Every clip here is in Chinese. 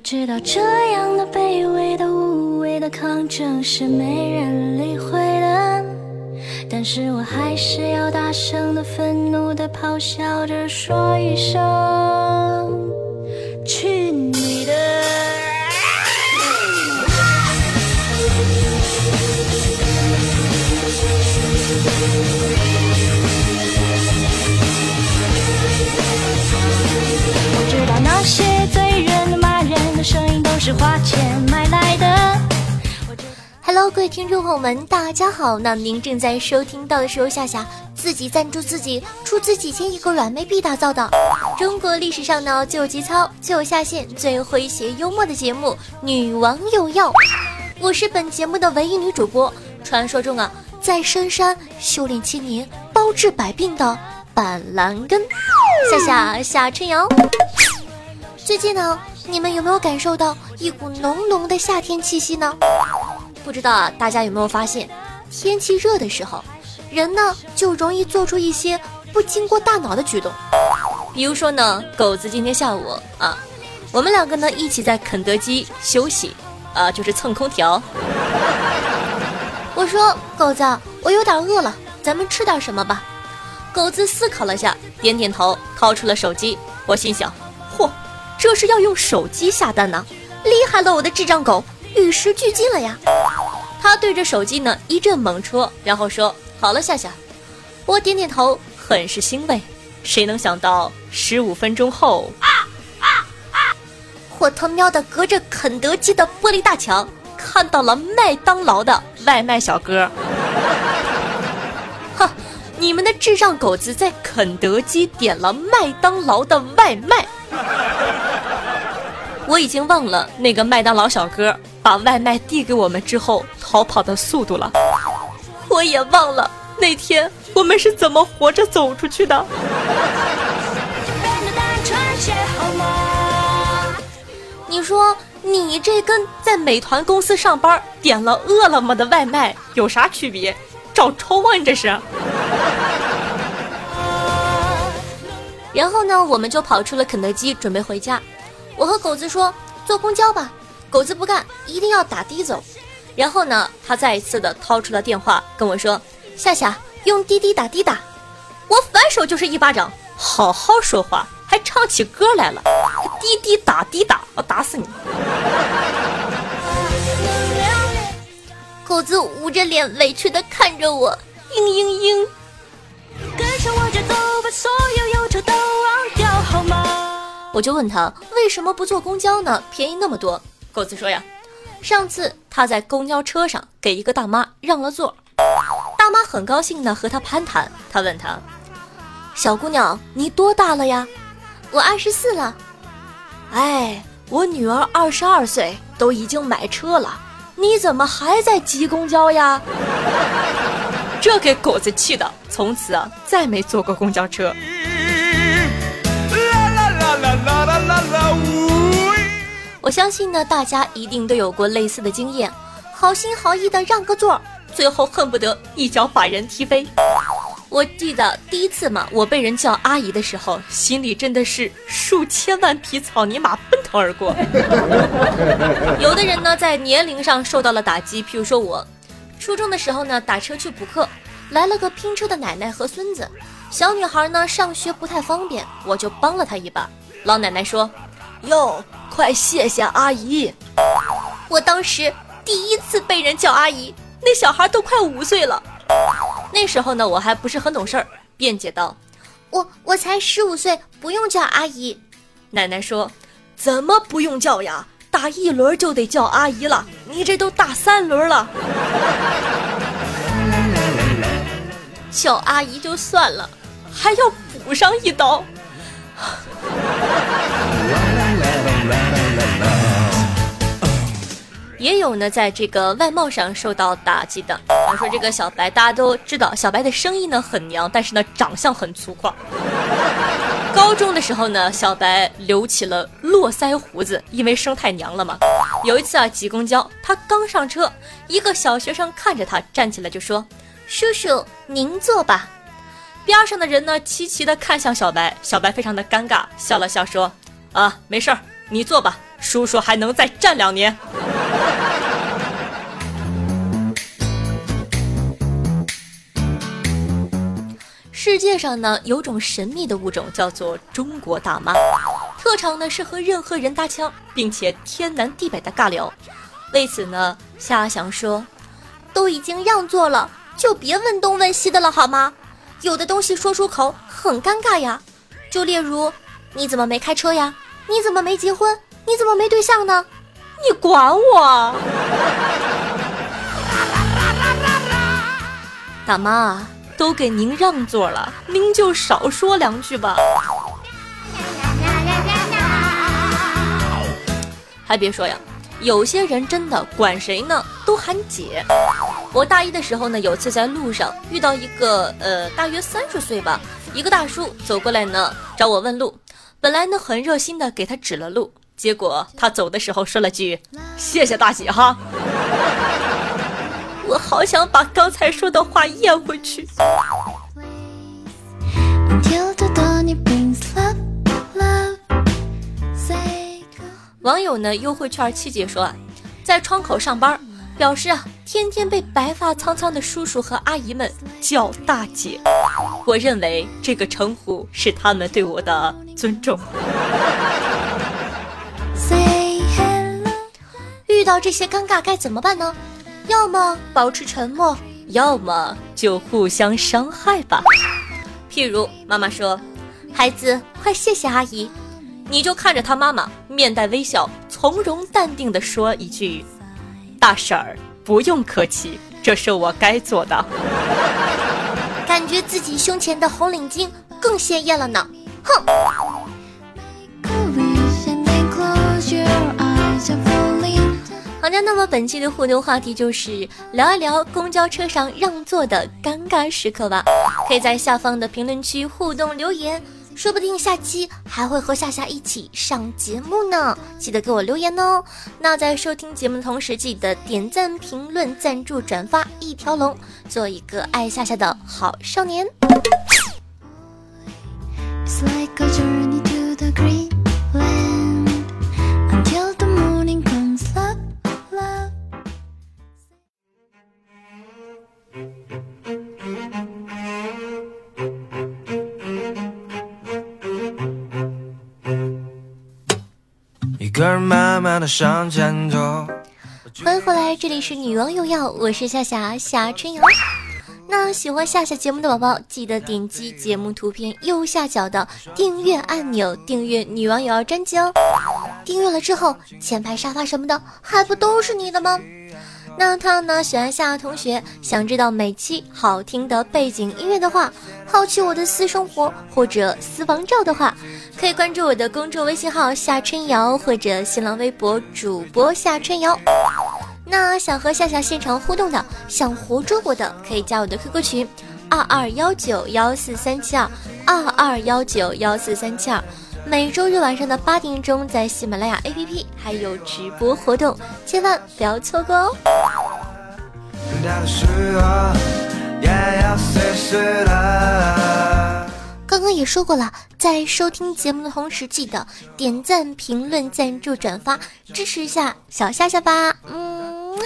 我知道这样的卑微的无谓的抗争是没人理会的，但是我还是要大声的、愤怒的咆哮着说一声：去你的！我知道那些是花钱买来的。Hello，各位听众朋友们，大家好。那您正在收听到的是由夏夏自己赞助自己出资几千亿个软妹币打造的中国历史上呢最有节操、最有下限、最诙谐幽默的节目《女王有药》。我是本节目的唯一女主播，传说中啊在深山修炼千年、包治百病的板蓝根，夏夏夏春瑶。最近呢，你们有没有感受到一股浓浓的夏天气息呢？不知道啊，大家有没有发现，天气热的时候，人呢就容易做出一些不经过大脑的举动。比如说呢，狗子今天下午啊，我们两个呢一起在肯德基休息，啊，就是蹭空调。我说狗子，我有点饿了，咱们吃点什么吧。狗子思考了下，点点头，掏出了手机。我心想，嚯，这是要用手机下单呢，厉害了我的智障狗！与时俱进了呀！他对着手机呢一阵猛戳，然后说：“好了，夏夏。”我点点头，很是欣慰。谁能想到十五分钟后，我他喵的隔着肯德基的玻璃大墙看到了麦当劳的外卖小哥。哼，你们的智障狗子在肯德基点了麦当劳的外卖。我已经忘了那个麦当劳小哥把外卖递给我们之后逃跑的速度了，我也忘了那天我们是怎么活着走出去的。你说你这跟在美团公司上班点了饿了么的外卖有啥区别？找抽啊你这是？然后呢，我们就跑出了肯德基，准备回家。我和狗子说坐公交吧，狗子不干，一定要打的走。然后呢，他再一次的掏出了电话跟我说：“夏夏，用滴滴打的打。”我反手就是一巴掌，好好说话，还唱起歌来了，滴滴打的打，我打死你！狗子捂着脸委屈的看着我，嘤嘤嘤。跟上我节奏，把我就问他为什么不坐公交呢？便宜那么多。狗子说呀，上次他在公交车上给一个大妈让了座，大妈很高兴的和他攀谈。他问他，小姑娘你多大了呀？我二十四了。哎，我女儿二十二岁，都已经买车了，你怎么还在挤公交呀？这给狗子气的，从此啊再没坐过公交车。我相信呢，大家一定都有过类似的经验，好心好意的让个座，最后恨不得一脚把人踢飞。我记得第一次嘛，我被人叫阿姨的时候，心里真的是数千万匹草泥马奔腾而过。有的人呢，在年龄上受到了打击，譬如说我，初中的时候呢，打车去补课，来了个拼车的奶奶和孙子，小女孩呢上学不太方便，我就帮了她一把。老奶奶说：“哟，快谢谢阿姨。”我当时第一次被人叫阿姨，那小孩都快五岁了。那时候呢，我还不是很懂事儿，辩解道：“我我才十五岁，不用叫阿姨。”奶奶说：“怎么不用叫呀？打一轮就得叫阿姨了，你这都打三轮了。”叫阿姨就算了，还要补上一刀。也有呢，在这个外貌上受到打击的。他说这个小白，大家都知道，小白的声音呢很娘，但是呢长相很粗犷。高中的时候呢，小白留起了络腮胡子，因为生太娘了嘛。有一次啊，挤公交，他刚上车，一个小学生看着他，站起来就说：“叔叔，您坐吧。”边上的人呢，齐齐的看向小白，小白非常的尴尬，笑了笑说：“啊，没事儿，你坐吧，叔叔还能再站两年。世界上呢，有种神秘的物种叫做中国大妈，特长呢是和任何人搭腔，并且天南地北的尬聊。为此呢，夏翔说，都已经让座了，就别问东问西的了好吗？有的东西说出口很尴尬呀。就例如，你怎么没开车呀？你怎么没结婚？你怎么没对象呢？你管我？大妈。都给您让座了，您就少说两句吧。还别说呀，有些人真的管谁呢都喊姐。我大一的时候呢，有次在路上遇到一个呃大约三十岁吧，一个大叔走过来呢找我问路，本来呢很热心的给他指了路，结果他走的时候说了句谢谢大姐哈。我好想把刚才说的话咽回去。网友呢，优惠券七姐说啊，在窗口上班，表示啊，天天被白发苍苍的叔叔和阿姨们叫大姐。我认为这个称呼是他们对我的尊重。遇到这些尴尬该怎么办呢？要么保持沉默，要么就互相伤害吧。譬如妈妈说：“孩子，快谢谢阿姨。”你就看着他妈妈面带微笑，从容淡定地说一句：“大婶儿，不用客气，这是我该做的。”感觉自己胸前的红领巾更鲜艳了呢。哼。好的，那么本期的互动话题就是聊一聊公交车上让座的尴尬时刻吧。可以在下方的评论区互动留言，说不定下期还会和夏夏一起上节目呢。记得给我留言哦。那在收听节目的同时，记得点赞、评论、赞助、转发一条龙，做一个爱夏夏的好少年。欢迎回来，这里是女王有药，我是夏夏夏春瑶。那喜欢夏夏节目的宝宝，记得点击节目图片右下角的订阅按钮，订阅女王有药专辑哦。订阅了之后，前排沙发什么的，还不都是你的吗？那他呢？喜欢夏同学，想知道每期好听的背景音乐的话，好奇我的私生活或者私房照的话，可以关注我的公众微信号夏春瑶或者新浪微博主播夏春瑶。那想和夏夏现场互动的，想活捉我的，可以加我的 QQ 群二二幺九幺四三七二二二幺九幺四三七二。每周日晚上的八点钟，在喜马拉雅 APP 还有直播活动，千万不要错过哦！刚刚也说过了，在收听节目的同时，记得点赞、评论、赞助、转发，支持一下小夏夏吧。嗯。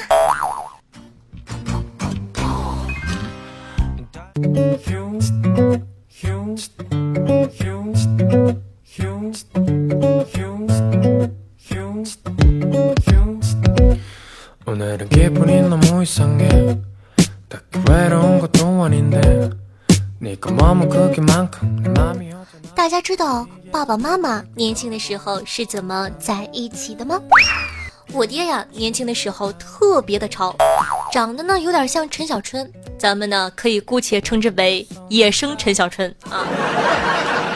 爸爸妈妈年轻的时候是怎么在一起的吗？我爹呀，年轻的时候特别的潮，长得呢有点像陈小春，咱们呢可以姑且称之为野生陈小春啊。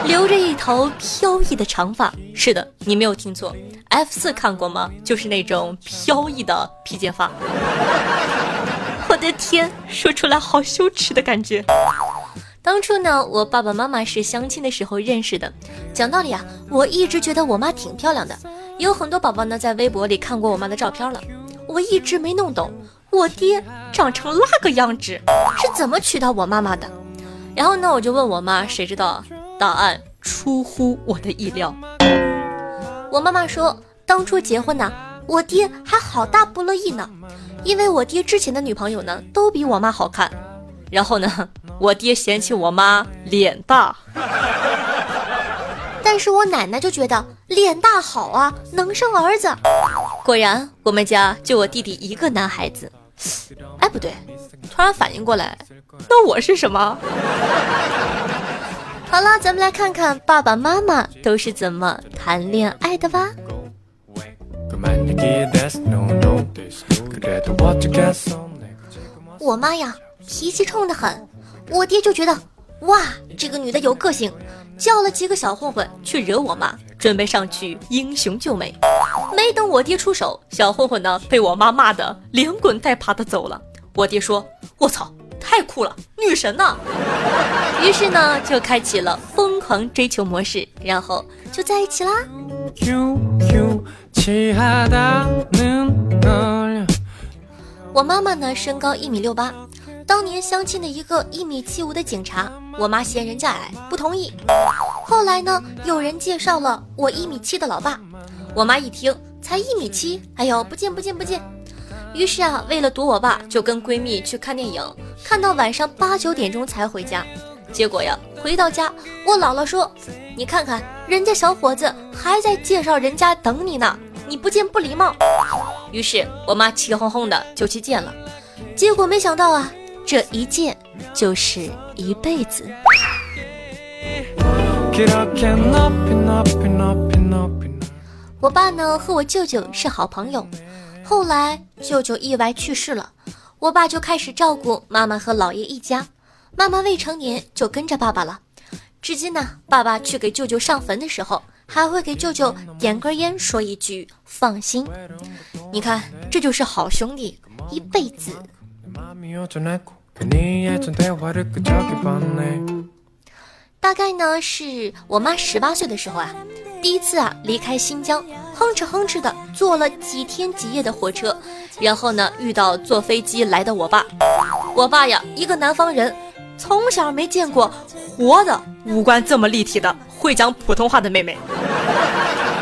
留着一头飘逸的长发，是的，你没有听错，F 四看过吗？就是那种飘逸的披肩发。我的天，说出来好羞耻的感觉。当初呢，我爸爸妈妈是相亲的时候认识的。讲道理啊，我一直觉得我妈挺漂亮的，有很多宝宝呢在微博里看过我妈的照片了。我一直没弄懂，我爹长成那个样子是怎么娶到我妈妈的。然后呢，我就问我妈，谁知道？答案出乎我的意料。我妈妈说，当初结婚呢，我爹还好大不乐意呢，因为我爹之前的女朋友呢都比我妈好看。然后呢，我爹嫌弃我妈脸大，但是我奶奶就觉得脸大好啊，能生儿子。果然，我们家就我弟弟一个男孩子。哎，不对，突然反应过来，那我是什么？好了，咱们来看看爸爸妈妈都是怎么谈恋爱的吧。我妈呀，脾气冲得很，我爹就觉得哇，这个女的有个性，叫了几个小混混去惹我妈，准备上去英雄救美。没等我爹出手，小混混呢被我妈骂的连滚带爬的走了。我爹说：“我操！”太酷了，女神呢！于是呢，就开启了疯狂追求模式，然后就在一起啦。我妈妈呢，身高一米六八，当年相亲的一个一米七五的警察，我妈嫌人家矮，不同意。后来呢，有人介绍了我一米七的老爸，我妈一听才一米七，哎呦，不见不见不见。于是啊，为了躲我爸，就跟闺蜜去看电影，看到晚上八九点钟才回家。结果呀，回到家，我姥姥说：“你看看人家小伙子还在介绍人家等你呢，你不见不礼貌。”于是我妈气哄哄的就去见了。结果没想到啊，这一见就是一辈子。我爸呢和我舅舅是好朋友。后来舅舅意外去世了，我爸就开始照顾妈妈和姥爷一家。妈妈未成年就跟着爸爸了，至今呢，爸爸去给舅舅上坟的时候，还会给舅舅点根烟，说一句放心。你看，这就是好兄弟，一辈子。大概呢，是我妈十八岁的时候啊。第一次啊，离开新疆，哼哧哼哧的坐了几天几夜的火车，然后呢，遇到坐飞机来的我爸。我爸呀，一个南方人，从小没见过活的五官这么立体的会讲普通话的妹妹。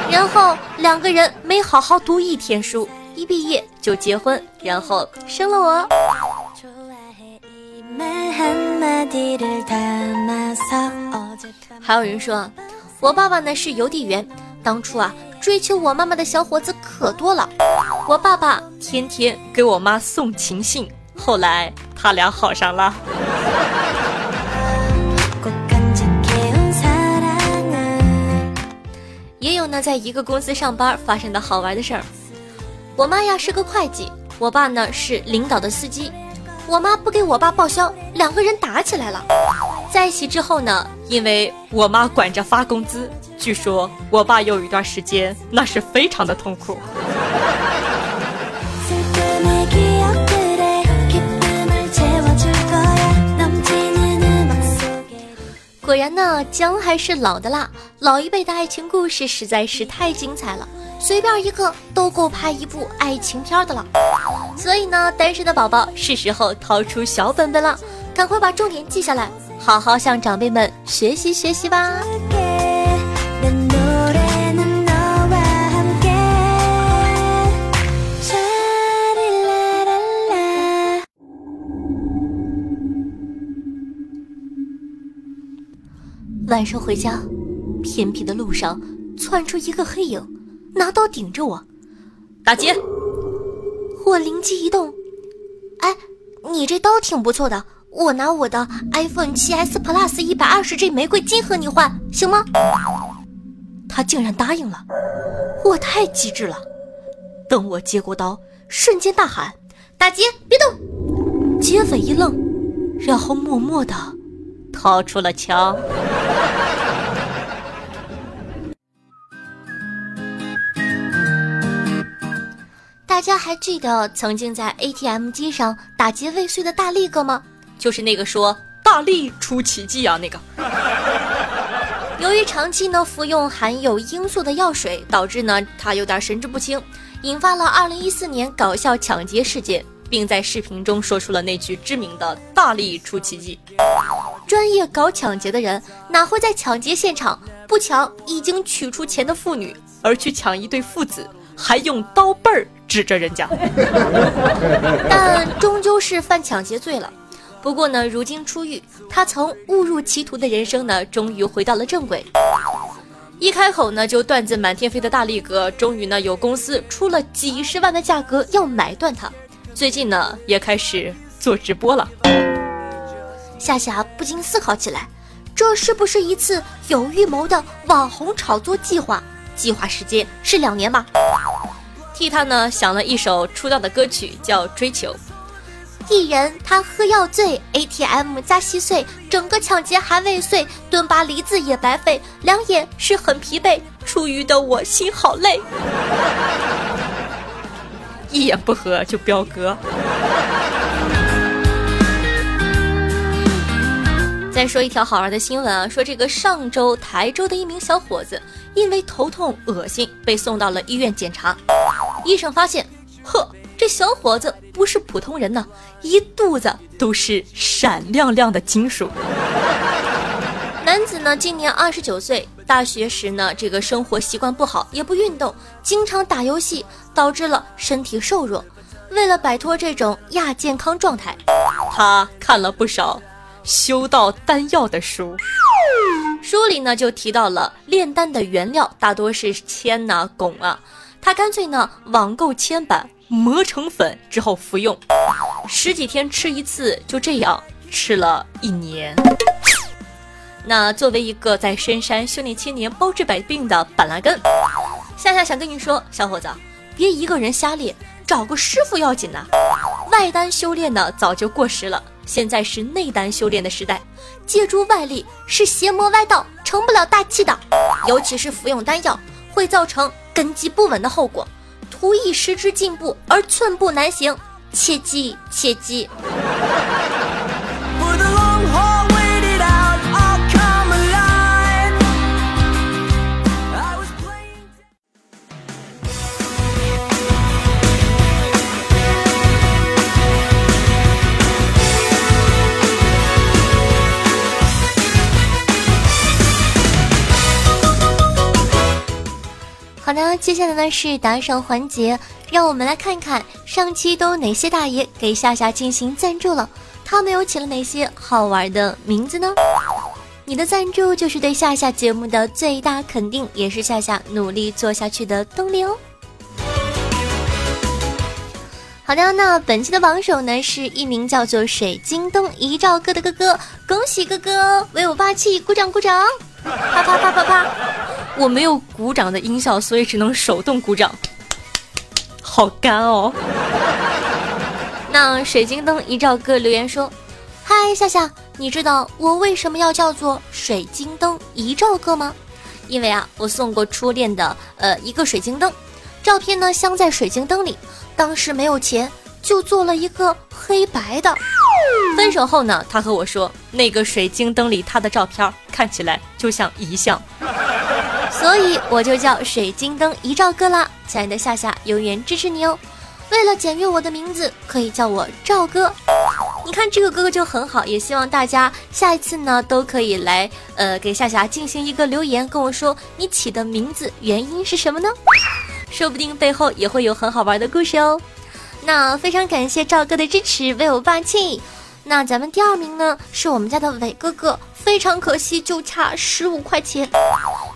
然后两个人没好好读一天书，一毕业就结婚，然后生了我。还有人说。我爸爸呢是邮递员，当初啊追求我妈妈的小伙子可多了，我爸爸天天给我妈送情信，后来他俩好上了。也有呢，在一个公司上班发生的好玩的事儿，我妈呀是个会计，我爸呢是领导的司机。我妈不给我爸报销，两个人打起来了。在一起之后呢，因为我妈管着发工资，据说我爸有一段时间那是非常的痛苦。然呢，姜还是老的辣，老一辈的爱情故事实在是太精彩了。随便一个都够拍一部爱情片的了，所以呢，单身的宝宝是时候掏出小本本了，赶快把重点记下来，好好向长辈们学习学习吧。晚上回家，偏僻的路上窜出一个黑影。拿刀顶着我，打劫，我灵机一动，哎，你这刀挺不错的，我拿我的 iPhone 7s Plus 一百二十 G 玫瑰金和你换，行吗？他竟然答应了，我太机智了。等我接过刀，瞬间大喊：“打劫，别动！”劫匪一愣，然后默默的掏出了枪。大家还记得曾经在 ATM 机上打劫未遂的大力哥吗？就是那个说大力出奇迹啊那个。由于长期呢服用含有罂粟的药水，导致呢他有点神志不清，引发了2014年搞笑抢劫事件，并在视频中说出了那句知名的大力出奇迹。专业搞抢劫的人哪会在抢劫现场不抢已经取出钱的妇女，而去抢一对父子？还用刀背儿指着人家，但终究是犯抢劫罪了。不过呢，如今出狱，他曾误入歧途的人生呢，终于回到了正轨。一开口呢，就段子满天飞的大力哥，终于呢有公司出了几十万的价格要买断他。最近呢，也开始做直播了。夏夏不禁思考起来，这是不是一次有预谋的网红炒作计划？计划时间是两年吧？替他呢想了一首出道的歌曲，叫《追求》。一人他喝药醉，ATM 加稀碎，整个抢劫还未遂，蹲拔梨子也白费，两眼是很疲惫，出狱的我心好累，一言不合就飙歌。再说一条好玩的新闻啊，说这个上周台州的一名小伙子因为头痛恶心被送到了医院检查，医生发现，呵，这小伙子不是普通人呢，一肚子都是闪亮亮的金属。男子呢今年二十九岁，大学时呢这个生活习惯不好，也不运动，经常打游戏，导致了身体瘦弱。为了摆脱这种亚健康状态，他看了不少。修道丹药的书，书里呢就提到了炼丹的原料大多是铅呐、汞啊，他干脆呢网购铅板磨成粉之后服用，十几天吃一次，就这样吃了一年。那作为一个在深山修炼千年包治百病的板蓝根，夏夏想跟你说，小伙子，别一个人瞎练，找个师傅要紧呐。外丹修炼呢早就过时了。现在是内丹修炼的时代，借助外力是邪魔歪道，成不了大器的。尤其是服用丹药，会造成根基不稳的后果。图一时之进步而寸步难行，切记切记。好的，接下来呢是打赏环节，让我们来看看上期都哪些大爷给夏夏进行赞助了，他们又起了哪些好玩的名字呢？你的赞助就是对夏夏节目的最大肯定，也是夏夏努力做下去的动力哦。好的，那本期的榜首呢是一名叫做水晶灯一照哥的哥哥，恭喜哥哥，威武霸气，鼓掌鼓掌，啪啪啪啪啪。我没有鼓掌的音效，所以只能手动鼓掌。好干哦！那水晶灯一照哥留言说：“嗨，夏夏，你知道我为什么要叫做水晶灯一照哥吗？因为啊，我送过初恋的呃一个水晶灯，照片呢镶在水晶灯里，当时没有钱，就做了一个黑白的。分手后呢，他和我说，那个水晶灯里他的照片看起来就像遗像。”所以我就叫水晶灯遗照哥啦，亲爱的夏夏，永远支持你哦。为了检阅我的名字，可以叫我赵哥。你看这个哥哥就很好，也希望大家下一次呢都可以来呃给夏夏进行一个留言，跟我说你起的名字原因是什么呢？说不定背后也会有很好玩的故事哦。那非常感谢赵哥的支持，为我霸气。那咱们第二名呢是我们家的伟哥哥。非常可惜，就差十五块钱。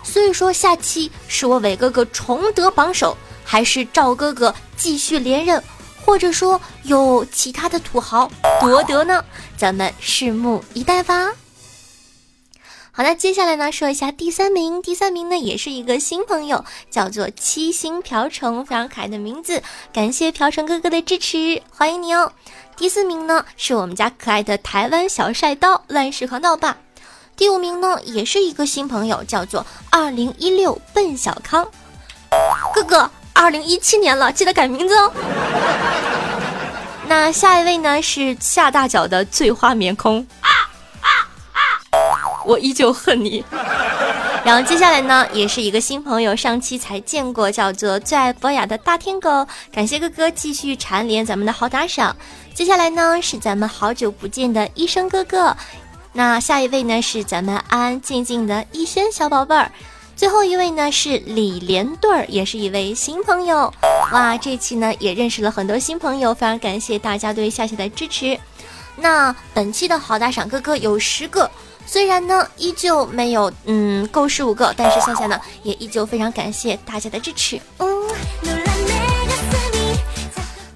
所以说，下期是我伟哥哥重得榜首，还是赵哥哥继续连任，或者说有其他的土豪夺得呢？咱们拭目以待吧。好了，接下来呢，说一下第三名。第三名呢，也是一个新朋友，叫做七星瓢虫，非常可爱的名字。感谢瓢虫哥哥的支持，欢迎你哦。第四名呢，是我们家可爱的台湾小帅刀乱世狂刀霸。第五名呢，也是一个新朋友，叫做二零一六笨小康哥哥。二零一七年了，记得改名字哦。那下一位呢是下大脚的醉花眠空，我依旧恨你。然后接下来呢，也是一个新朋友，上期才见过，叫做最爱博雅的大天狗。感谢哥哥继续蝉联咱们的好打赏。接下来呢，是咱们好久不见的医生哥哥。那下一位呢是咱们安安静静的逸轩小宝贝儿，最后一位呢是李连队儿，也是一位新朋友。哇，这期呢也认识了很多新朋友，非常感谢大家对夏夏的支持。那本期的好打赏哥哥有十个，虽然呢依旧没有嗯够十五个，但是夏夏呢也依旧非常感谢大家的支持。嗯，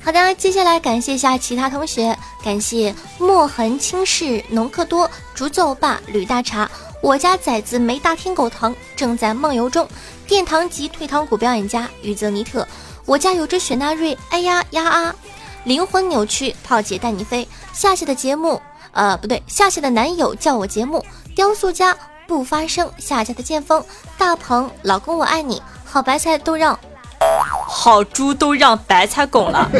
好的，接下来感谢一下其他同学，感谢墨痕轻视农克多、竹奏霸、吕大茶。我家崽子没大天狗疼，正在梦游中。殿堂级退堂鼓表演家于泽尼特，我家有只雪纳瑞，哎呀呀啊！灵魂扭曲，炮姐带你飞。下期的节目，呃，不对，夏夏的男友叫我节目。雕塑家不发声，夏夏的剑锋。大鹏，老公我爱你。好白菜都让，好猪都让白菜拱了。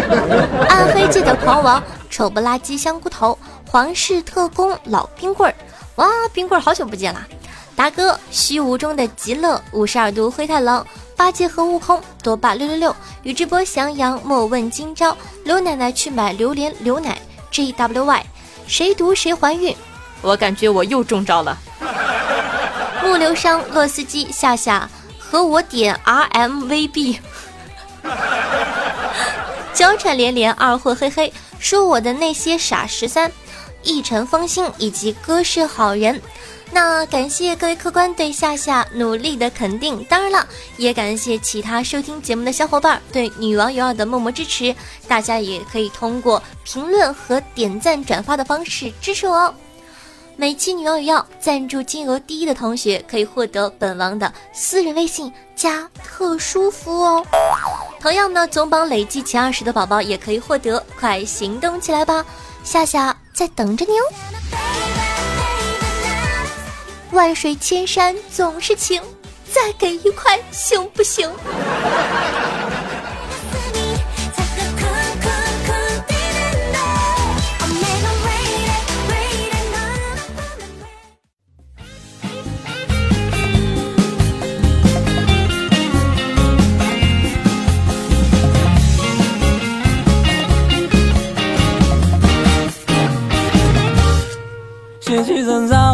暗黑界的狂王，丑不拉几香菇头。皇室特工老冰棍儿。哇，冰棍儿好久不见啦！达哥，虚无中的极乐，五十二度灰太狼，八戒和悟空，多霸六六六，宇智波翔阳，莫问今朝，刘奶奶去买榴莲，牛奶，J W Y，谁毒谁怀孕？我感觉我又中招了。木流商，洛斯基，夏夏和我点 R M V B，娇喘连连，二货嘿嘿，说我的那些傻十三。一尘风心以及哥是好人，那感谢各位客官对夏夏努力的肯定，当然了，也感谢其他收听节目的小伙伴对女王有二的默默支持。大家也可以通过评论和点赞转发的方式支持我哦。每期女王有药赞助金额第一的同学可以获得本王的私人微信加特殊服务哦。同样呢，总榜累计前二十的宝宝也可以获得，快行动起来吧！夏夏。在等着你哦！万水千山总是情，再给一块行不行？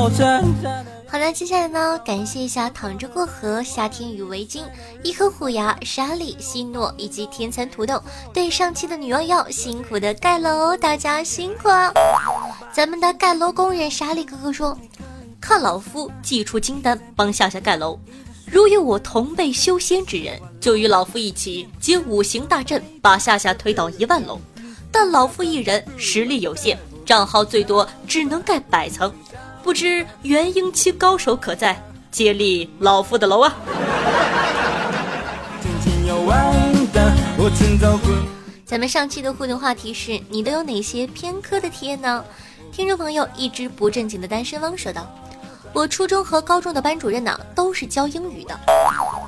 好那，接下来呢，感谢一下躺着过河、夏天与围巾、一颗虎牙、沙莉、希诺以及天蚕土豆对上期的女王要辛苦的盖楼，大家辛苦了。咱们的盖楼工人沙莉哥哥说：“看老夫祭出金丹，帮夏夏盖楼。如有我同辈修仙之人，就与老夫一起接五行大阵，把夏夏推倒一万楼。但老夫一人实力有限。”账号最多只能盖百层，不知元婴期高手可在，接力老夫的楼啊！咱们上期的互动话题是你都有哪些偏科的体验呢？听众朋友一只不正经的单身汪说道。我初中和高中的班主任呢，都是教英语的。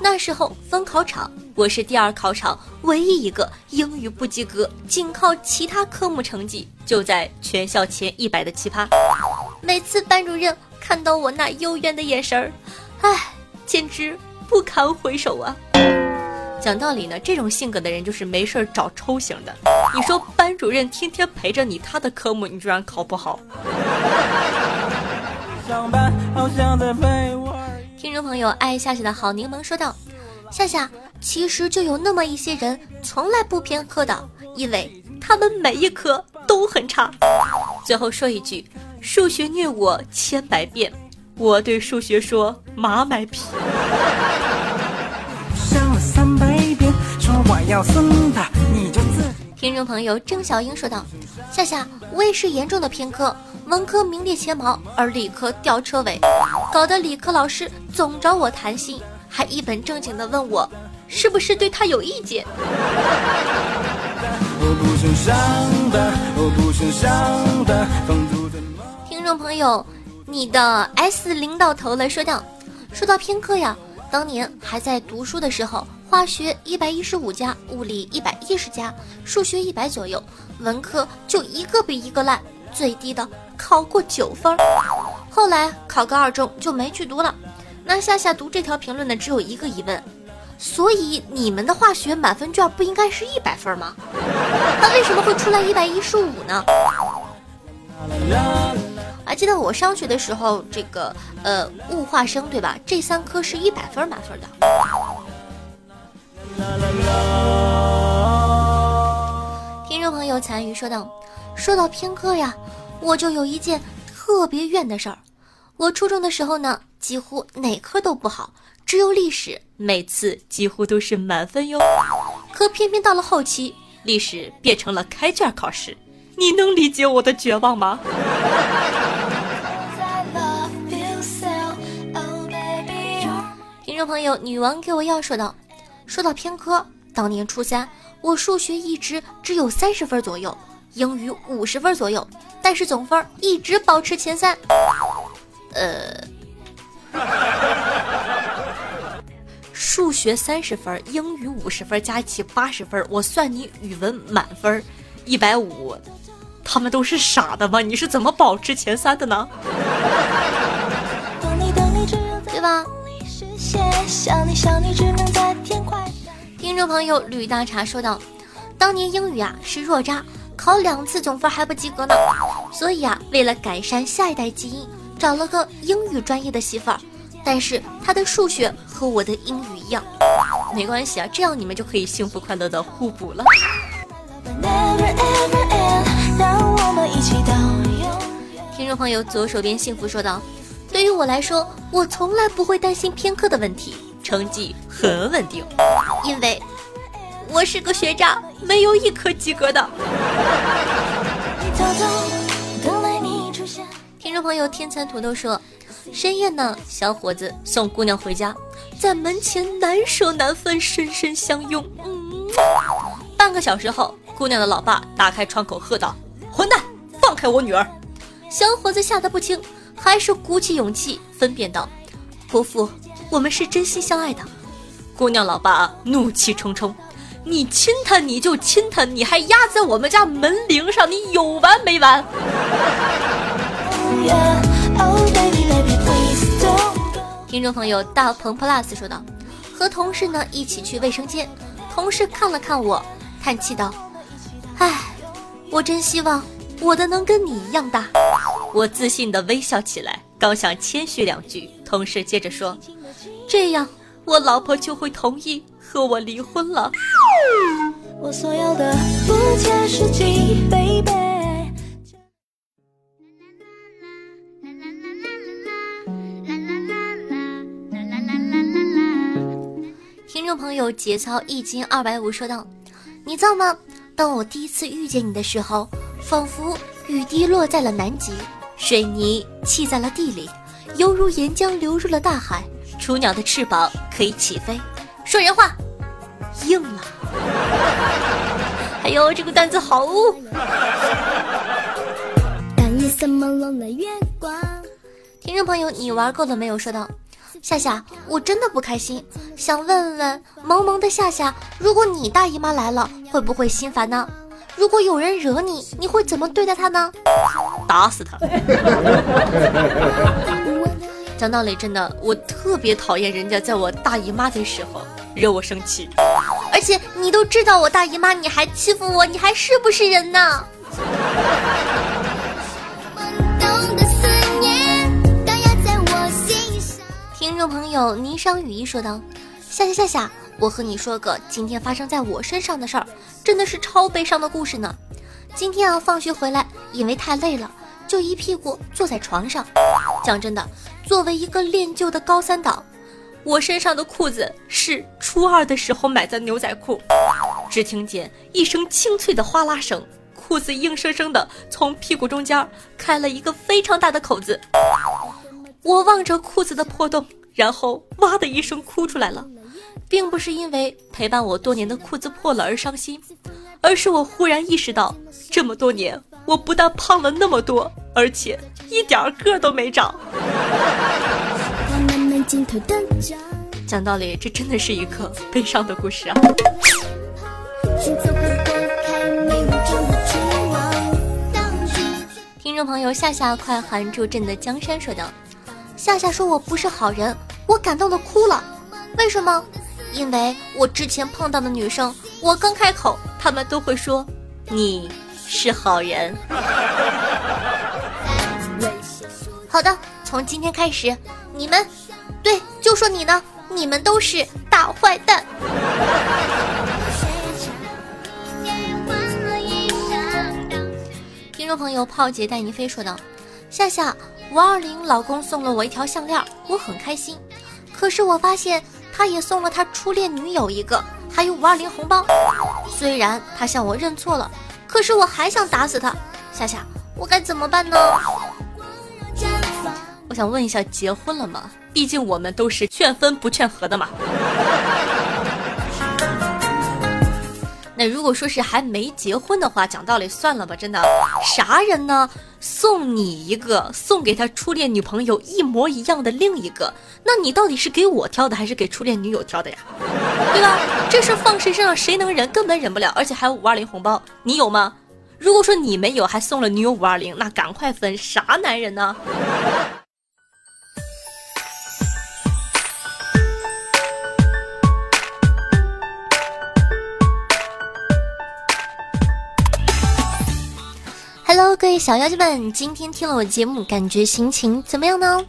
那时候分考场，我是第二考场唯一一个英语不及格，仅靠其他科目成绩就在全校前一百的奇葩。每次班主任看到我那幽怨的眼神儿，唉，简直不堪回首啊！讲道理呢，这种性格的人就是没事儿找抽型的。你说班主任天天陪着你，他的科目你居然考不好？听众朋友，爱夏夏的好柠檬说道：“夏夏，其实就有那么一些人从来不偏科的，因为他们每一科都很差。”最后说一句：数学虐我千百遍，我对数学说马买皮。听众朋友郑小英说道：“夏夏，我也是严重的偏科。”文科名列前茅，而理科吊车尾，搞得理科老师总找我谈心，还一本正经的问我是不是对他有意见。听众朋友，你的 S 领导头来说道：“说到偏科呀，当年还在读书的时候，化学一百一十五加，物理一百一十加，数学一百左右，文科就一个比一个烂。”最低的考过九分，后来考个二中就没去读了。那夏夏读这条评论的只有一个疑问，所以你们的化学满分卷不应该是一百分吗？他为什么会出来一百一十五呢？还记得我上学的时候，这个呃物化生对吧？这三科是一百分满分的。听众朋友残余说道：“说到偏科呀，我就有一件特别怨的事儿。我初中的时候呢，几乎哪科都不好，只有历史，每次几乎都是满分哟。可偏偏到了后期，历史变成了开卷考试。你能理解我的绝望吗？”众朋友，女王给我要说道：“说到偏科，当年初三。”我数学一直只有三十分左右，英语五十分左右，但是总分一直保持前三。呃，数学三十分，英语五十分，加一起八十分，我算你语文满分一百五，他们都是傻的吗？你是怎么保持前三的呢？对吧？听众朋友吕大茶说道：“当年英语啊是弱渣，考两次总分还不及格呢。所以啊，为了改善下一代基因，找了个英语专业的媳妇儿。但是他的数学和我的英语一样，没关系啊，这样你们就可以幸福快乐的互补了。”听众朋友左手边幸福说道：“对于我来说，我从来不会担心偏科的问题。”成绩很稳定，因为我是个学渣，没有一科及格的。听众朋友天蚕土豆说，深夜呢，小伙子送姑娘回家，在门前难舍难分，深深相拥。嗯，半个小时后，姑娘的老爸打开窗口喝道：“混蛋，放开我女儿！”小伙子吓得不轻，还是鼓起勇气分辨道：“伯父。”我们是真心相爱的，姑娘老爸怒气冲冲，你亲他你就亲他，你还压在我们家门铃上，你有完没完？听众朋友大鹏 plus 说道，和同事呢一起去卫生间，同事看了看我，叹气道：“唉，我真希望我的能跟你一样大。”我自信的微笑起来，刚想谦虚两句，同事接着说。这样，我老婆就会同意和我离婚了。听众朋友，节操一斤二百五说道：“你知道吗？当我第一次遇见你的时候，仿佛雨滴落在了南极，水泥砌在了地里，犹如岩浆流入了大海。”雏鸟的翅膀可以起飞，说人话，硬了。哎呦，这个段子好哦！感夜色朦胧的月光。听众朋友，你玩够了没有？说道，夏夏，我真的不开心，想问问萌萌的夏夏，如果你大姨妈来了，会不会心烦呢？如果有人惹你，你会怎么对待他呢？打死他。讲道理，真的，我特别讨厌人家在我大姨妈的时候惹我生气，而且你都知道我大姨妈，你还欺负我，你还是不是人呢？听众朋友霓裳羽衣说道：“夏夏夏夏，我和你说个今天发生在我身上的事儿，真的是超悲伤的故事呢。今天啊，放学回来，因为太累了。”就一屁股坐在床上。讲真的，作为一个练就的高三党，我身上的裤子是初二的时候买的牛仔裤。只听见一声清脆的哗啦声，裤子硬生生的从屁股中间开了一个非常大的口子。我望着裤子的破洞，然后哇的一声哭出来了，并不是因为陪伴我多年的裤子破了而伤心，而是我忽然意识到，这么多年。我不但胖了那么多，而且一点个都没长。讲道理，这真的是一个悲伤的故事啊！听众朋友，夏夏快喊住朕的江山说道：“夏夏说我不是好人，我感动的哭了。为什么？因为我之前碰到的女生，我刚开口，她们都会说你。”是好人。好的，从今天开始，你们，对，就说你呢，你们都是大坏蛋。听众朋友，炮姐带你飞说道：“夏夏，五二零老公送了我一条项链，我很开心。可是我发现他也送了他初恋女友一个，还有五二零红包。虽然他向我认错了，可是我还想打死他。夏夏，我该怎么办呢？”我想问一下，结婚了吗？毕竟我们都是劝分不劝和的嘛。那如果说是还没结婚的话，讲道理算了吧，真的啥人呢？送你一个，送给他初恋女朋友一模一样的另一个，那你到底是给我挑的，还是给初恋女友挑的呀？对吧？这事放谁身上谁能忍？根本忍不了，而且还有五二零红包，你有吗？如果说你没有，还送了女友五二零，那赶快分，啥男人呢小妖精们，今天听了我节目，感觉心情怎么样呢？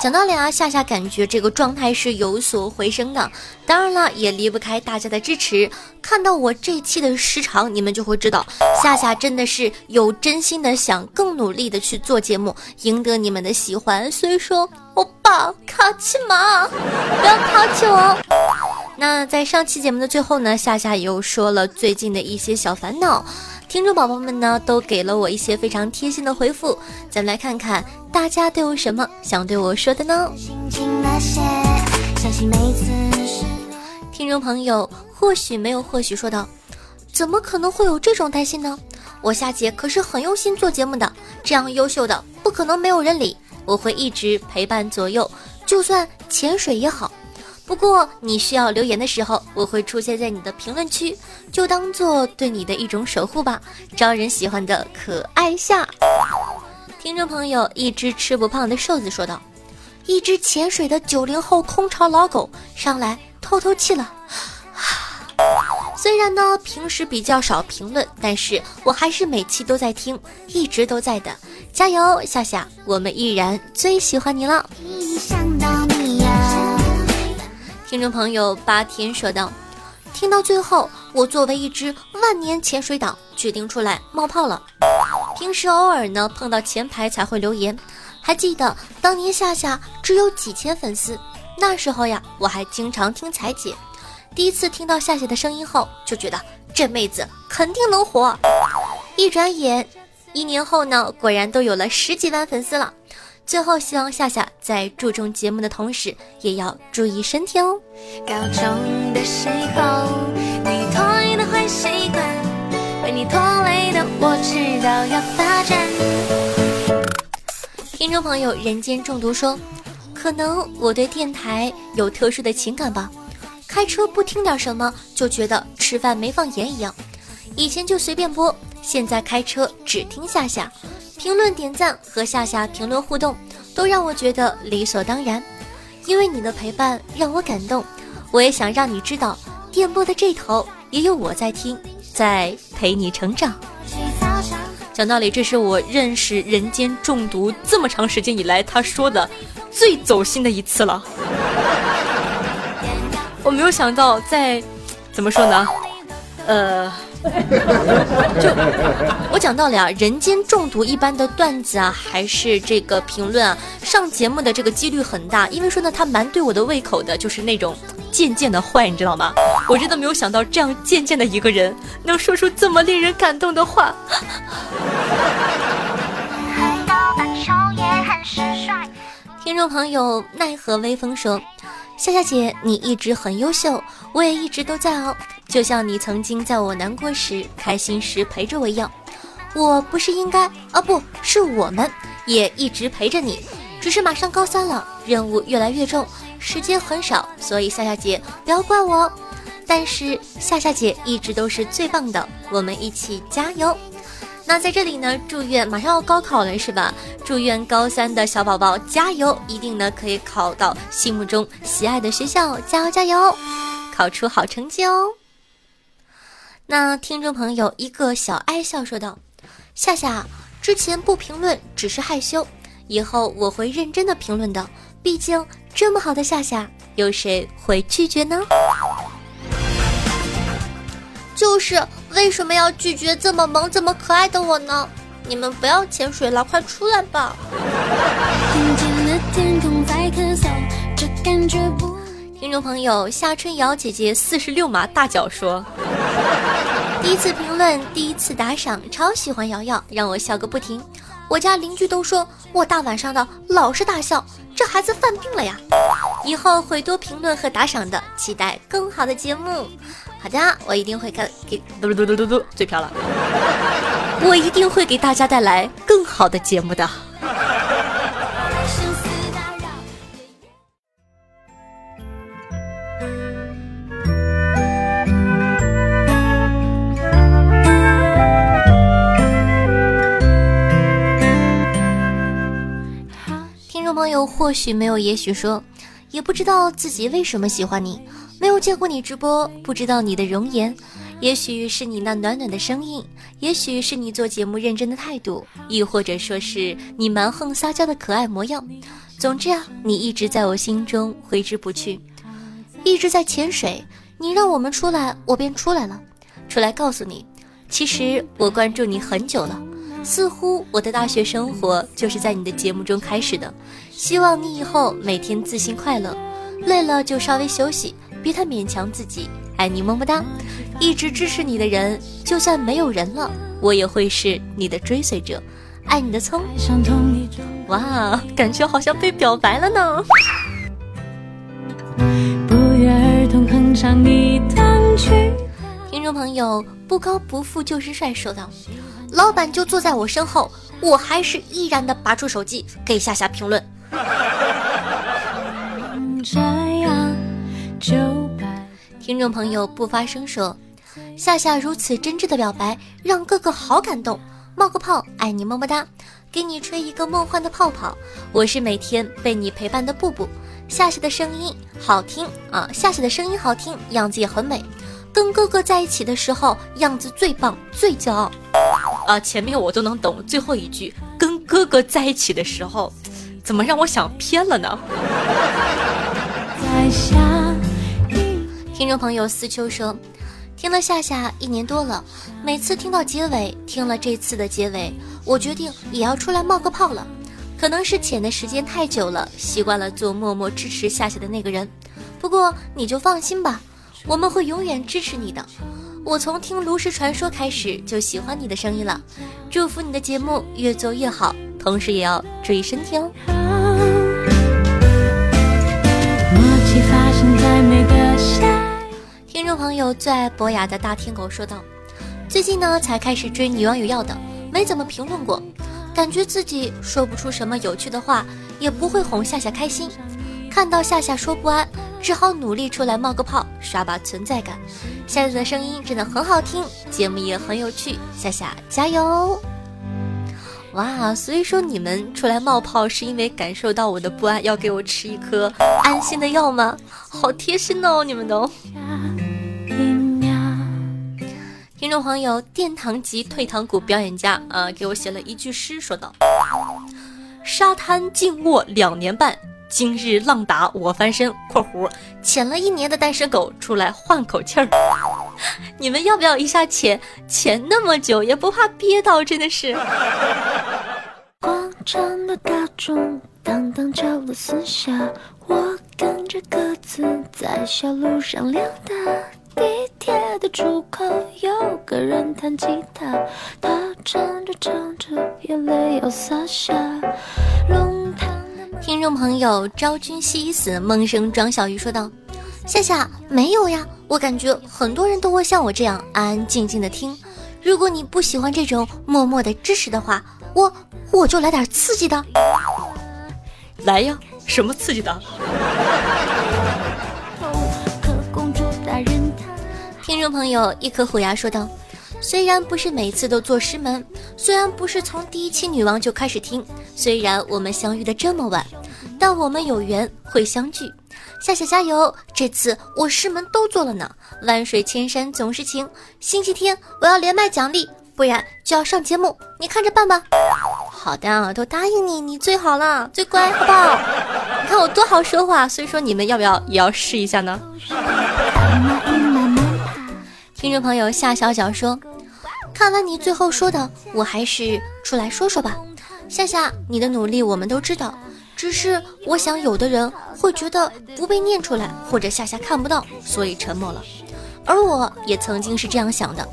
讲道理啊，夏夏感觉这个状态是有所回升的。当然了，也离不开大家的支持。看到我这期的时长，你们就会知道，夏夏真的是有真心的想更努力的去做节目，赢得你们的喜欢。所以说，欧巴卡其马，不要抛弃我。那在上期节目的最后呢，夏夏又说了最近的一些小烦恼。听众宝宝们呢，都给了我一些非常贴心的回复，咱们来看看大家都有什么想对我说的呢？听众朋友，或许没有，或许说道：“怎么可能会有这种担心呢？我夏姐可是很用心做节目的，这样优秀的不可能没有人理，我会一直陪伴左右，就算潜水也好。”不过你需要留言的时候，我会出现在你的评论区，就当做对你的一种守护吧。招人喜欢的可爱夏，听众朋友，一只吃不胖的瘦子说道：“一只潜水的九零后空巢老狗上来透透气了。虽然呢平时比较少评论，但是我还是每期都在听，一直都在的。加油，夏夏，我们依然最喜欢你了。”听众朋友八天说道：“听到最后，我作为一只万年潜水党，决定出来冒泡了。平时偶尔呢碰到前排才会留言。还记得当年夏夏只有几千粉丝，那时候呀，我还经常听彩姐。第一次听到夏夏的声音后，就觉得这妹子肯定能火。一转眼，一年后呢，果然都有了十几万粉丝了。”最后，希望夏夏在注重节目的同时，也要注意身体哦。高中的时候，你拖延的坏习惯，被你拖累的我知道要发展。听众朋友，人间中毒说，可能我对电台有特殊的情感吧。开车不听点什么，就觉得吃饭没放盐一样。以前就随便播，现在开车只听夏夏。评论、点赞和夏夏评论互动，都让我觉得理所当然。因为你的陪伴让我感动，我也想让你知道，电波的这头也有我在听，在陪你成长。讲道理，这是我认识人间中毒这么长时间以来，他说的最走心的一次了。我没有想到，在怎么说呢？呃。就我讲道理啊，人间中毒一般的段子啊，还是这个评论啊，上节目的这个几率很大，因为说呢，他蛮对我的胃口的，就是那种渐渐的坏，你知道吗？我真的没有想到这样渐渐的一个人能说出这么令人感动的话。听众朋友，奈何微风说。夏夏姐，你一直很优秀，我也一直都在哦。就像你曾经在我难过时、开心时陪着我一样，我不是应该啊，不是我们也一直陪着你。只是马上高三了，任务越来越重，时间很少，所以夏夏姐不要怪我哦。但是夏夏姐一直都是最棒的，我们一起加油。那在这里呢，祝愿马上要高考了，是吧？祝愿高三的小宝宝加油，一定呢可以考到心目中喜爱的学校，加油加油，考出好成绩哦。那听众朋友一个小爱笑说道：“夏夏之前不评论只是害羞，以后我会认真的评论的。毕竟这么好的夏夏，有谁会拒绝呢？就是为什么要拒绝这么萌、这么可爱的我呢？你们不要潜水了，快出来吧！听众朋友夏春瑶姐姐四十六码大脚说：“第一次评论，第一次打赏，超喜欢瑶瑶，让我笑个不停。我家邻居都说我大晚上的老是大笑，这孩子犯病了呀！以后会多评论和打赏的，期待更好的节目。好的，我一定会给给嘟嘟嘟嘟嘟嘴瓢了，我一定会给大家带来更好的节目的。”听众朋友或许没有，也许说，也不知道自己为什么喜欢你，没有见过你直播，不知道你的容颜，也许是你那暖暖的声音，也许是你做节目认真的态度，亦或者说是你蛮横撒娇的可爱模样。总之啊，你一直在我心中挥之不去，一直在潜水。你让我们出来，我便出来了，出来告诉你，其实我关注你很久了。似乎我的大学生活就是在你的节目中开始的，希望你以后每天自信快乐，累了就稍微休息，别太勉强自己。爱你么么哒！一直支持你的人，就算没有人了，我也会是你的追随者。爱你的葱。哇，感觉好像被表白了呢。不约而同哼唱一段曲。听众朋友，不高不富就是帅，说道。老板就坐在我身后，我还是依然的拔出手机给夏夏评论。听众朋友不发声说，夏夏如此真挚的表白，让哥哥好感动。冒个泡，爱你么么哒，给你吹一个梦幻的泡泡。我是每天被你陪伴的布布。夏夏的声音好听啊，夏夏的声音好听，样子也很美。跟哥哥在一起的时候，样子最棒，最骄傲。啊，前面我都能懂，最后一句跟哥哥在一起的时候，怎么让我想偏了呢？听众朋友思秋说，听了夏夏一年多了，每次听到结尾，听了这次的结尾，我决定也要出来冒个泡了。可能是潜的时间太久了，习惯了做默默支持夏夏的那个人。不过你就放心吧，我们会永远支持你的。我从听《炉石传说》开始就喜欢你的声音了，祝福你的节目越做越好，同时也要注意身体哦。朋友最爱博雅的大天狗说道：“最近呢才开始追女网友要的，没怎么评论过，感觉自己说不出什么有趣的话，也不会哄夏夏开心。看到夏夏说不安。”只好努力出来冒个泡，刷把存在感。夏夏的声音真的很好听，节目也很有趣。夏夏加油！哇，所以说你们出来冒泡是因为感受到我的不安，要给我吃一颗安心的药吗？好贴心哦，你们都。听众朋友，殿堂级退堂鼓表演家啊，给我写了一句诗，说道：沙滩静卧两年半。今日浪打我翻身（括弧潜了一年的单身狗出来换口气儿），你们要不要一下潜潜那么久也不怕憋到？真的是。广场的大钟当当敲了四下，我跟着鸽子在小路上溜达。地铁的出口有个人弹吉他，他唱着唱着眼泪要洒下。龙潭。听众朋友，昭君惜死，梦生庄小鱼说道：“夏夏没有呀，我感觉很多人都会像我这样安安静静的听。如果你不喜欢这种默默的支持的话，我我就来点刺激的。来呀，什么刺激的？”听众朋友，一颗虎牙说道。虽然不是每次都做师门，虽然不是从第一期女王就开始听，虽然我们相遇的这么晚，但我们有缘会相聚。夏夏加油！这次我师门都做了呢。万水千山总是情，星期天我要连麦奖励，不然就要上节目，你看着办吧。好的，都答应你，你最好了，最乖，好不好？你看我多好说话，所以说你们要不要也要试一下呢？听众朋友夏小小说：“看完你最后说的，我还是出来说说吧。夏夏，你的努力我们都知道，只是我想有的人会觉得不被念出来，或者夏夏看不到，所以沉默了。而我也曾经是这样想的。”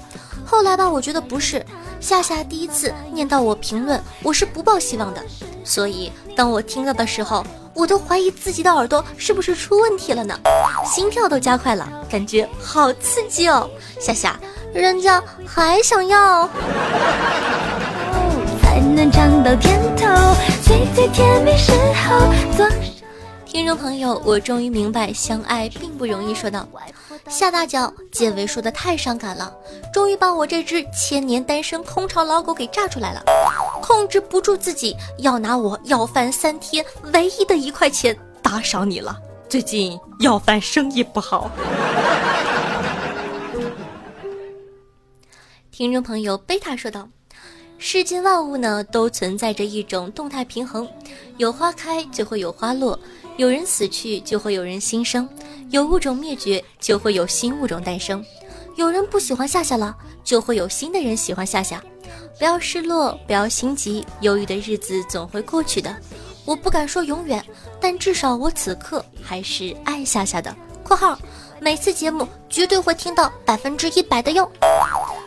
后来吧，我觉得不是，夏夏第一次念到我评论，我是不抱希望的，所以当我听到的时候，我都怀疑自己的耳朵是不是出问题了呢，心跳都加快了，感觉好刺激哦，夏夏，人家还想要，才能尝到甜头，最最甜蜜时候。听众朋友，我终于明白相爱并不容易，说道。夏大脚结尾说的太伤感了，终于把我这只千年单身空巢老狗给炸出来了，控制不住自己要拿我要饭三天唯一的一块钱打赏你了。最近要饭生意不好。听众朋友贝塔说道：“世间万物呢都存在着一种动态平衡，有花开就会有花落，有人死去就会有人新生。”有物种灭绝，就会有新物种诞生；有人不喜欢夏夏了，就会有新的人喜欢夏夏。不要失落，不要心急，忧郁的日子总会过去的。我不敢说永远，但至少我此刻还是爱夏夏的。（括号）每次节目绝对会听到百分之一百的哟。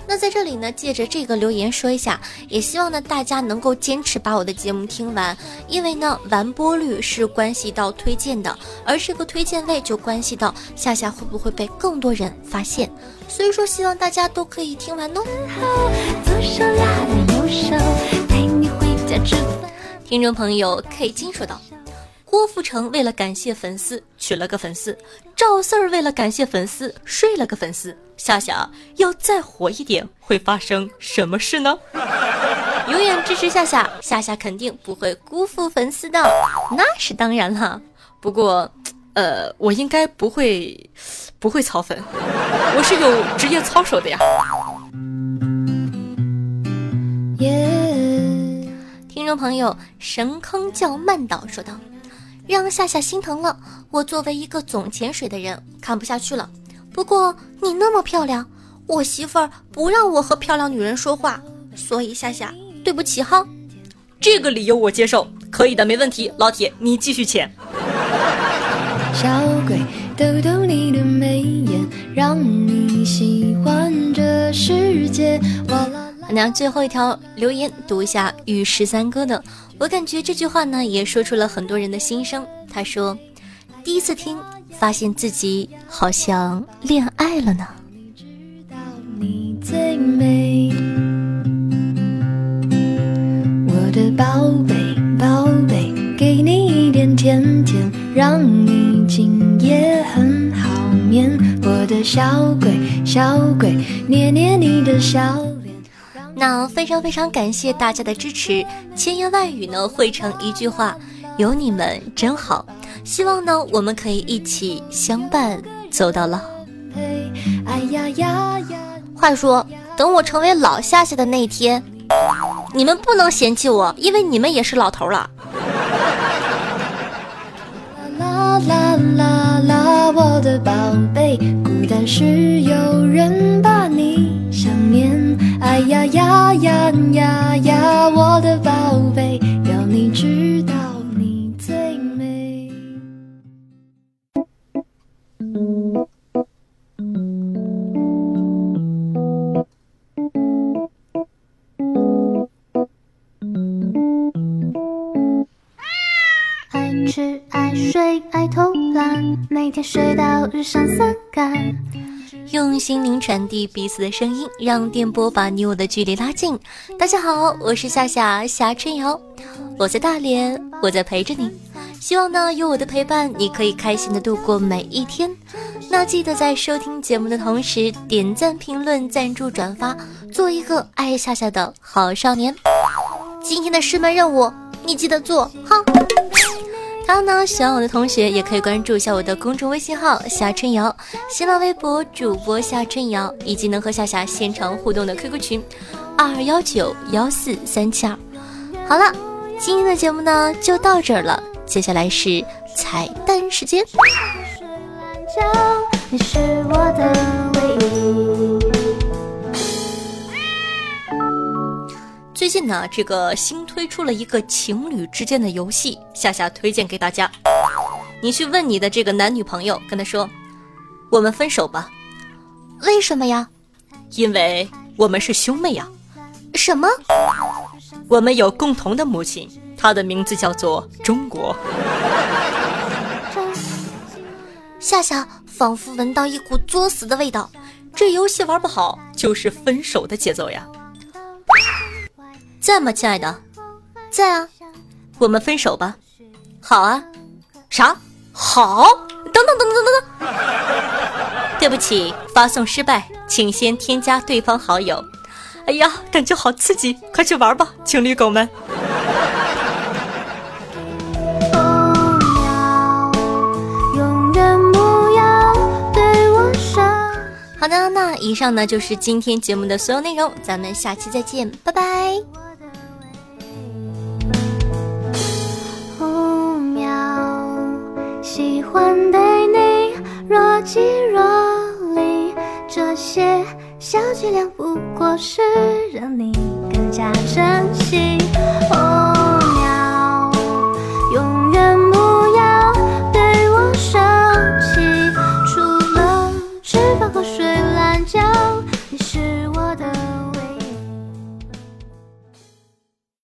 那在这里呢，借着这个留言说一下，也希望呢大家能够坚持把我的节目听完，因为呢完播率是关系到推荐的，而这个推荐位就关系到夏夏会不会被更多人发现，所以说希望大家都可以听完哦。听众朋友 K 金说道。郭富城为了感谢粉丝娶了个粉丝，赵四儿为了感谢粉丝睡了个粉丝。夏夏要再火一点，会发生什么事呢？永远支持夏夏，夏夏肯定不会辜负粉丝的，那是当然了。不过，呃，我应该不会，不会操粉，我是有职业操守的呀。听众朋友，神坑叫曼岛说道。让夏夏心疼了。我作为一个总潜水的人，看不下去了。不过你那么漂亮，我媳妇儿不让我和漂亮女人说话，所以夏夏，对不起哈。这个理由我接受，可以的，没问题。老铁，你继续潜。小鬼逗逗你的眉眼，让你喜欢这世界。那最后一条留言读一下与十三哥的。我感觉这句话呢，也说出了很多人的心声。他说：“第一次听，发现自己好像恋爱了呢。”我的宝贝宝贝，给你一点甜甜，让你今夜很好眠。我的小鬼小鬼，捏捏你的小。那非常非常感谢大家的支持，千言万语呢汇成一句话，有你们真好。希望呢我们可以一起相伴走到老。话说，等我成为老夏夏的那一天，你们不能嫌弃我，因为你们也是老头了。啦啦啦啦，我的宝贝，孤单时有呀呀呀呀，我的宝贝，要你知道你最美。爱吃爱睡爱偷懒，每天睡到日上三竿。用心灵传递彼此的声音，让电波把你我的距离拉近。大家好，我是夏夏夏春瑶，我在大连，我在陪着你。希望呢，有我的陪伴，你可以开心的度过每一天。那记得在收听节目的同时，点赞、评论、赞助、转发，做一个爱夏夏的好少年。今天的师门任务，你记得做哈。还有呢，喜欢我的同学也可以关注一下我的公众微信号夏春瑶，新浪微博主播夏春瑶，以及能和夏夏现场互动的 QQ 群二幺九幺四三七二。好了，今天的节目呢就到这儿了，接下来是彩蛋时间。你是我的唯一。最近呢，这个新推出了一个情侣之间的游戏，夏夏推荐给大家。你去问你的这个男女朋友，跟他说：“我们分手吧。”为什么呀？因为我们是兄妹呀。什么？我们有共同的母亲，她的名字叫做中国。夏夏仿佛闻到一股作死的味道，这游戏玩不好就是分手的节奏呀。在吗，亲爱的？在啊，我们分手吧。好啊。啥？好？等等等等等等。对不起，发送失败，请先添加对方好友。哎呀，感觉好刺激，快去玩吧，情侣狗们。好的，那以上呢就是今天节目的所有内容，咱们下期再见，拜拜。喜欢对你若即若离，这些小伎俩不过是让你更加珍惜。候鸟，永远不要对我生气，除了吃饭和睡懒觉。